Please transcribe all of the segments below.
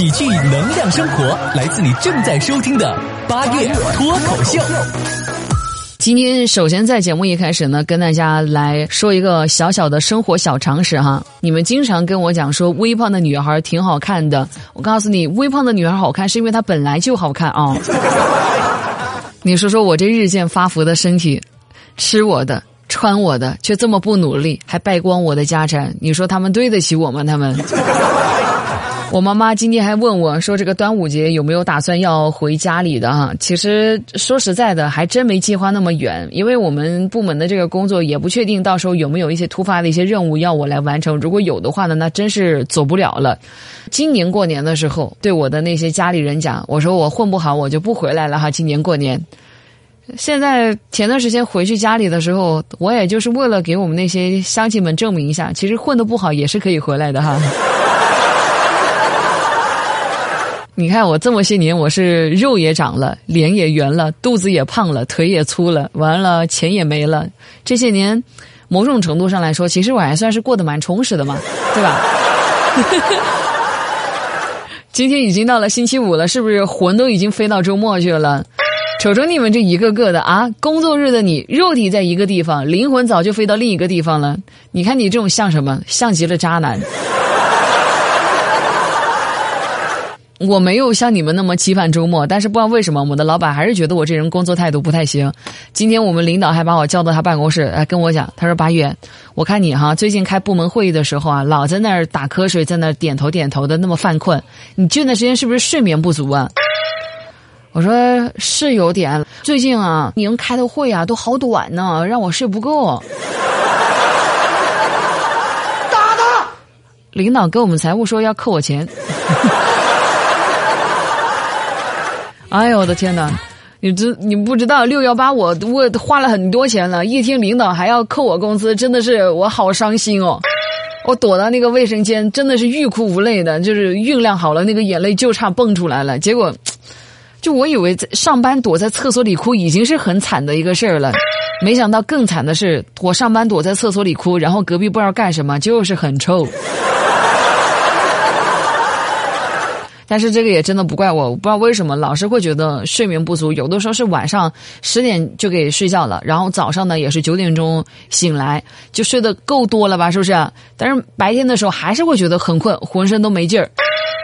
喜剧能量生活，来自你正在收听的八月脱口秀。今天首先在节目一开始呢，跟大家来说一个小小的生活小常识哈。你们经常跟我讲说微胖的女孩挺好看的，我告诉你，微胖的女孩好看是因为她本来就好看啊。你说说我这日渐发福的身体，吃我的。穿我的，却这么不努力，还败光我的家产，你说他们对得起我吗？他们。我妈妈今天还问我说：“这个端午节有没有打算要回家里的？”哈，其实说实在的，还真没计划那么远，因为我们部门的这个工作也不确定到时候有没有一些突发的一些任务要我来完成。如果有的话呢，那真是走不了了。今年过年的时候，对我的那些家里人讲，我说我混不好，我就不回来了哈。今年过年。现在前段时间回去家里的时候，我也就是为了给我们那些乡亲们证明一下，其实混的不好也是可以回来的哈。你看我这么些年，我是肉也长了，脸也圆了，肚子也胖了，腿也粗了，完了钱也没了。这些年，某种程度上来说，其实我还算是过得蛮充实的嘛，对吧？今天已经到了星期五了，是不是魂都已经飞到周末去了？瞅瞅你们这一个个的啊！工作日的你，肉体在一个地方，灵魂早就飞到另一个地方了。你看你这种像什么？像极了渣男。我没有像你们那么期盼周末，但是不知道为什么，我的老板还是觉得我这人工作态度不太行。今天我们领导还把我叫到他办公室，来跟我讲，他说：“八月，我看你哈，最近开部门会议的时候啊，老在那儿打瞌睡，在那儿点头点头的，那么犯困。你这段时间是不是睡眠不足啊？”我说是有点，最近啊，你们开的会啊都好短呢，让我睡不够。打他！领导跟我们财务说要扣我钱。哎呦我的天哪！你知你不知道六幺八我我花了很多钱了，一听领导还要扣我工资，真的是我好伤心哦。我躲到那个卫生间，真的是欲哭无泪的，就是酝酿好了那个眼泪就差蹦出来了，结果。就我以为上班躲在厕所里哭已经是很惨的一个事儿了，没想到更惨的是我上班躲在厕所里哭，然后隔壁不知道干什么，就是很臭。但是这个也真的不怪我，我不知道为什么老是会觉得睡眠不足，有的时候是晚上十点就给睡觉了，然后早上呢也是九点钟醒来，就睡得够多了吧，是不是？但是白天的时候还是会觉得很困，浑身都没劲儿。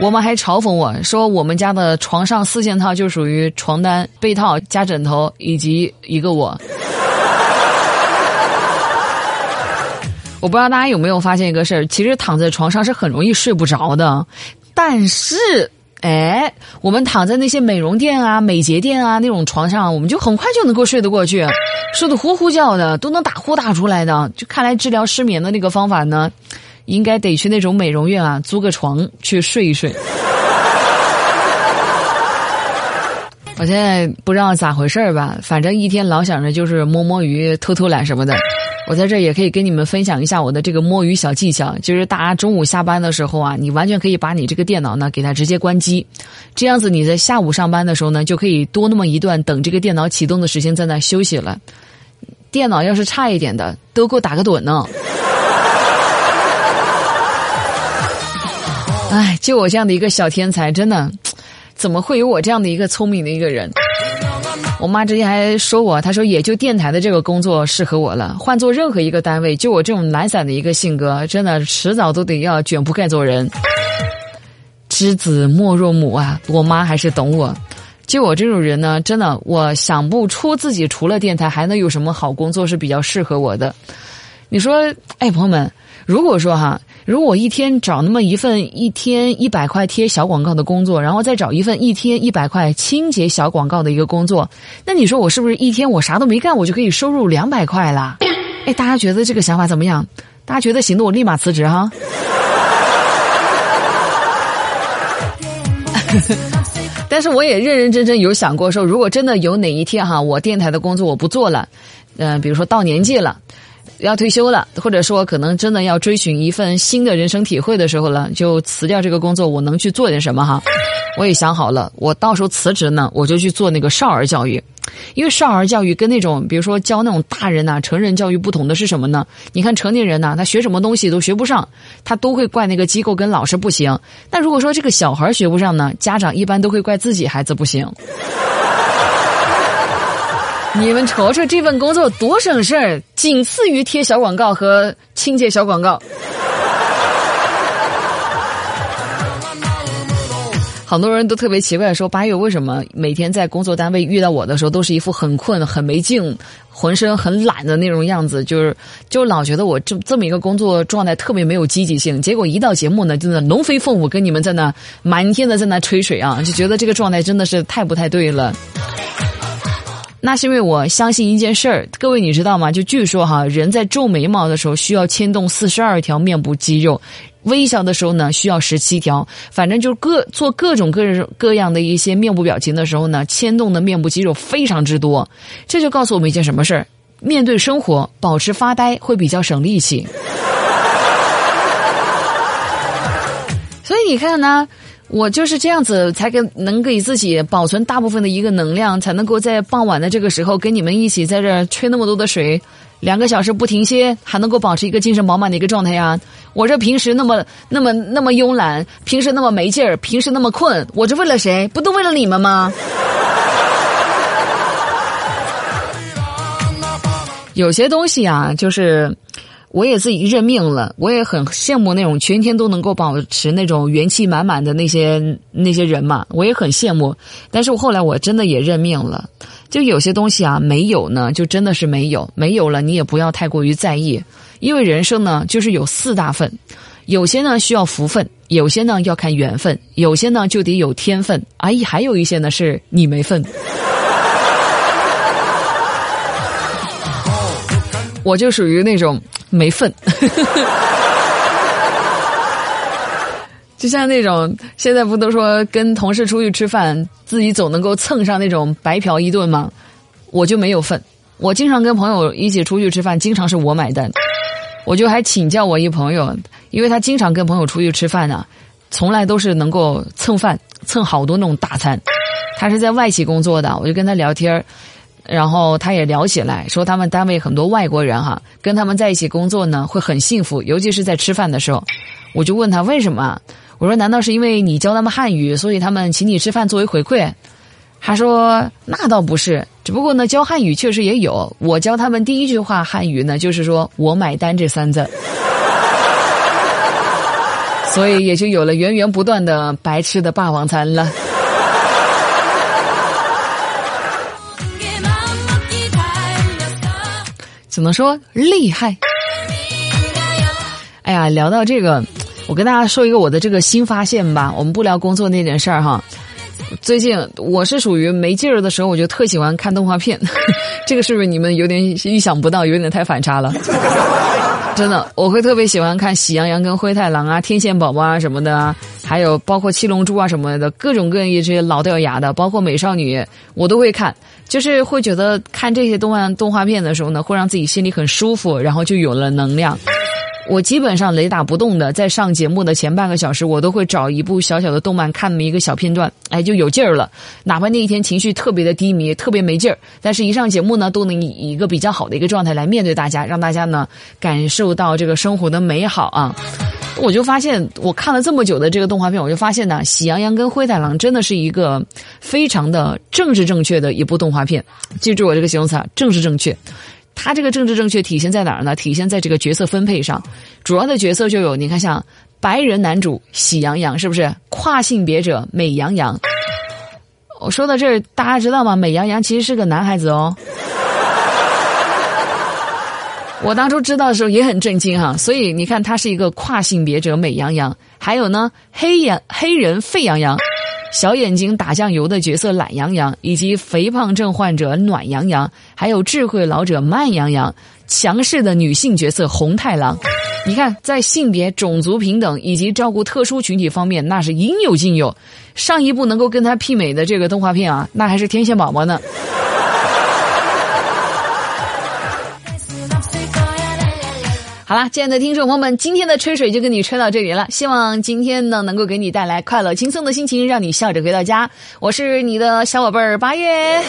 我们还嘲讽我说，我们家的床上四件套就属于床单、被套加枕头以及一个我。我不知道大家有没有发现一个事儿，其实躺在床上是很容易睡不着的。但是，哎，我们躺在那些美容店啊、美睫店啊那种床上，我们就很快就能够睡得过去，睡得呼呼叫的，都能打呼打出来的。就看来治疗失眠的那个方法呢。应该得去那种美容院啊，租个床去睡一睡。我现在不知道咋回事儿吧，反正一天老想着就是摸摸鱼、偷偷懒什么的。我在这也可以跟你们分享一下我的这个摸鱼小技巧，就是大家中午下班的时候啊，你完全可以把你这个电脑呢给它直接关机，这样子你在下午上班的时候呢，就可以多那么一段等这个电脑启动的时间在那休息了。电脑要是差一点的，都给我打个盹呢。哎，就我这样的一个小天才，真的，怎么会有我这样的一个聪明的一个人？我妈之前还说我，她说也就电台的这个工作适合我了，换做任何一个单位，就我这种懒散的一个性格，真的迟早都得要卷铺盖做人。知子莫若母啊，我妈还是懂我。就我这种人呢，真的，我想不出自己除了电台还能有什么好工作是比较适合我的。你说，哎，朋友们，如果说哈。如果我一天找那么一份一天一百块贴小广告的工作，然后再找一份一天一百块清洁小广告的一个工作，那你说我是不是一天我啥都没干，我就可以收入两百块啦？哎，大家觉得这个想法怎么样？大家觉得行的，我立马辞职哈。但是我也认认真真有想过说，如果真的有哪一天哈，我电台的工作我不做了，嗯，比如说到年纪了。要退休了，或者说可能真的要追寻一份新的人生体会的时候了，就辞掉这个工作，我能去做点什么哈？我也想好了，我到时候辞职呢，我就去做那个少儿教育，因为少儿教育跟那种比如说教那种大人呐、成人教育不同的是什么呢？你看成年人呐，他学什么东西都学不上，他都会怪那个机构跟老师不行。但如果说这个小孩学不上呢，家长一般都会怪自己孩子不行。你们瞅瞅这份工作多省事儿，仅次于贴小广告和清洁小广告。好多人都特别奇怪，说八月为什么每天在工作单位遇到我的时候，都是一副很困、很没劲、浑身很懒的那种样子，就是就老觉得我这这么一个工作状态特别没有积极性。结果一到节目呢，真的龙飞凤舞，跟你们在那满天的在那吹水啊，就觉得这个状态真的是太不太对了。那是因为我相信一件事儿，各位你知道吗？就据说哈，人在皱眉毛的时候需要牵动四十二条面部肌肉，微笑的时候呢需要十七条，反正就是各做各种各各样的一些面部表情的时候呢，牵动的面部肌肉非常之多。这就告诉我们一件什么事儿：面对生活，保持发呆会比较省力气。所以你看呢？我就是这样子，才给能给自己保存大部分的一个能量，才能够在傍晚的这个时候跟你们一起在这吹那么多的水，两个小时不停歇，还能够保持一个精神饱满的一个状态呀。我这平时那么那么那么慵懒，平时那么没劲儿，平时那么困，我这为了谁？不都为了你们吗？有些东西啊，就是。我也自己认命了，我也很羡慕那种全天都能够保持那种元气满满的那些那些人嘛，我也很羡慕。但是我后来我真的也认命了，就有些东西啊，没有呢，就真的是没有，没有了，你也不要太过于在意，因为人生呢，就是有四大份，有些呢需要福分，有些呢要看缘分，有些呢就得有天分，哎，还有一些呢是你没份。我就属于那种没份，就像那种现在不都说跟同事出去吃饭，自己总能够蹭上那种白嫖一顿吗？我就没有份。我经常跟朋友一起出去吃饭，经常是我买单。我就还请教我一朋友，因为他经常跟朋友出去吃饭呢，从来都是能够蹭饭，蹭好多那种大餐。他是在外企工作的，我就跟他聊天儿然后他也聊起来，说他们单位很多外国人哈，跟他们在一起工作呢，会很幸福，尤其是在吃饭的时候。我就问他为什么？我说难道是因为你教他们汉语，所以他们请你吃饭作为回馈？他说那倒不是，只不过呢，教汉语确实也有。我教他们第一句话汉语呢，就是说我买单这三字，所以也就有了源源不断的白吃的霸王餐了。只能说厉害？哎呀，聊到这个，我跟大家说一个我的这个新发现吧。我们不聊工作那点事儿哈。最近我是属于没劲儿的时候，我就特喜欢看动画片。这个是不是你们有点意想不到，有点太反差了？真的，我会特别喜欢看《喜羊羊》跟《灰太狼》啊，《天线宝宝》啊什么的，还有包括《七龙珠》啊什么的，各种各样一些老掉牙的，包括美少女，我都会看。就是会觉得看这些动漫动画片的时候呢，会让自己心里很舒服，然后就有了能量。我基本上雷打不动的，在上节目的前半个小时，我都会找一部小小的动漫看那么一个小片段，哎，就有劲儿了。哪怕那一天情绪特别的低迷，特别没劲儿，但是一上节目呢，都能以一个比较好的一个状态来面对大家，让大家呢感受到这个生活的美好啊。我就发现，我看了这么久的这个动画片，我就发现呢，《喜羊羊》跟《灰太狼》真的是一个非常的政治正确的一部动画片。记住我这个形容词啊，政治正确。他这个政治正确体现在哪儿呢？体现在这个角色分配上。主要的角色就有，你看像白人男主喜羊羊，是不是？跨性别者美羊羊。我说到这儿，大家知道吗？美羊羊其实是个男孩子哦。我当初知道的时候也很震惊哈，所以你看，他是一个跨性别者美羊羊，还有呢，黑眼黑人沸羊羊，小眼睛打酱油的角色懒羊羊，以及肥胖症患者暖羊羊，还有智慧老者慢羊羊，强势的女性角色红太狼。你看，在性别、种族平等以及照顾特殊群体方面，那是应有尽有。上一部能够跟他媲美的这个动画片啊，那还是天线宝宝呢。好啦，亲爱的听众朋友们，今天的吹水就跟你吹到这里了。希望今天呢能够给你带来快乐轻松的心情，让你笑着回到家。我是你的小宝贝儿八月。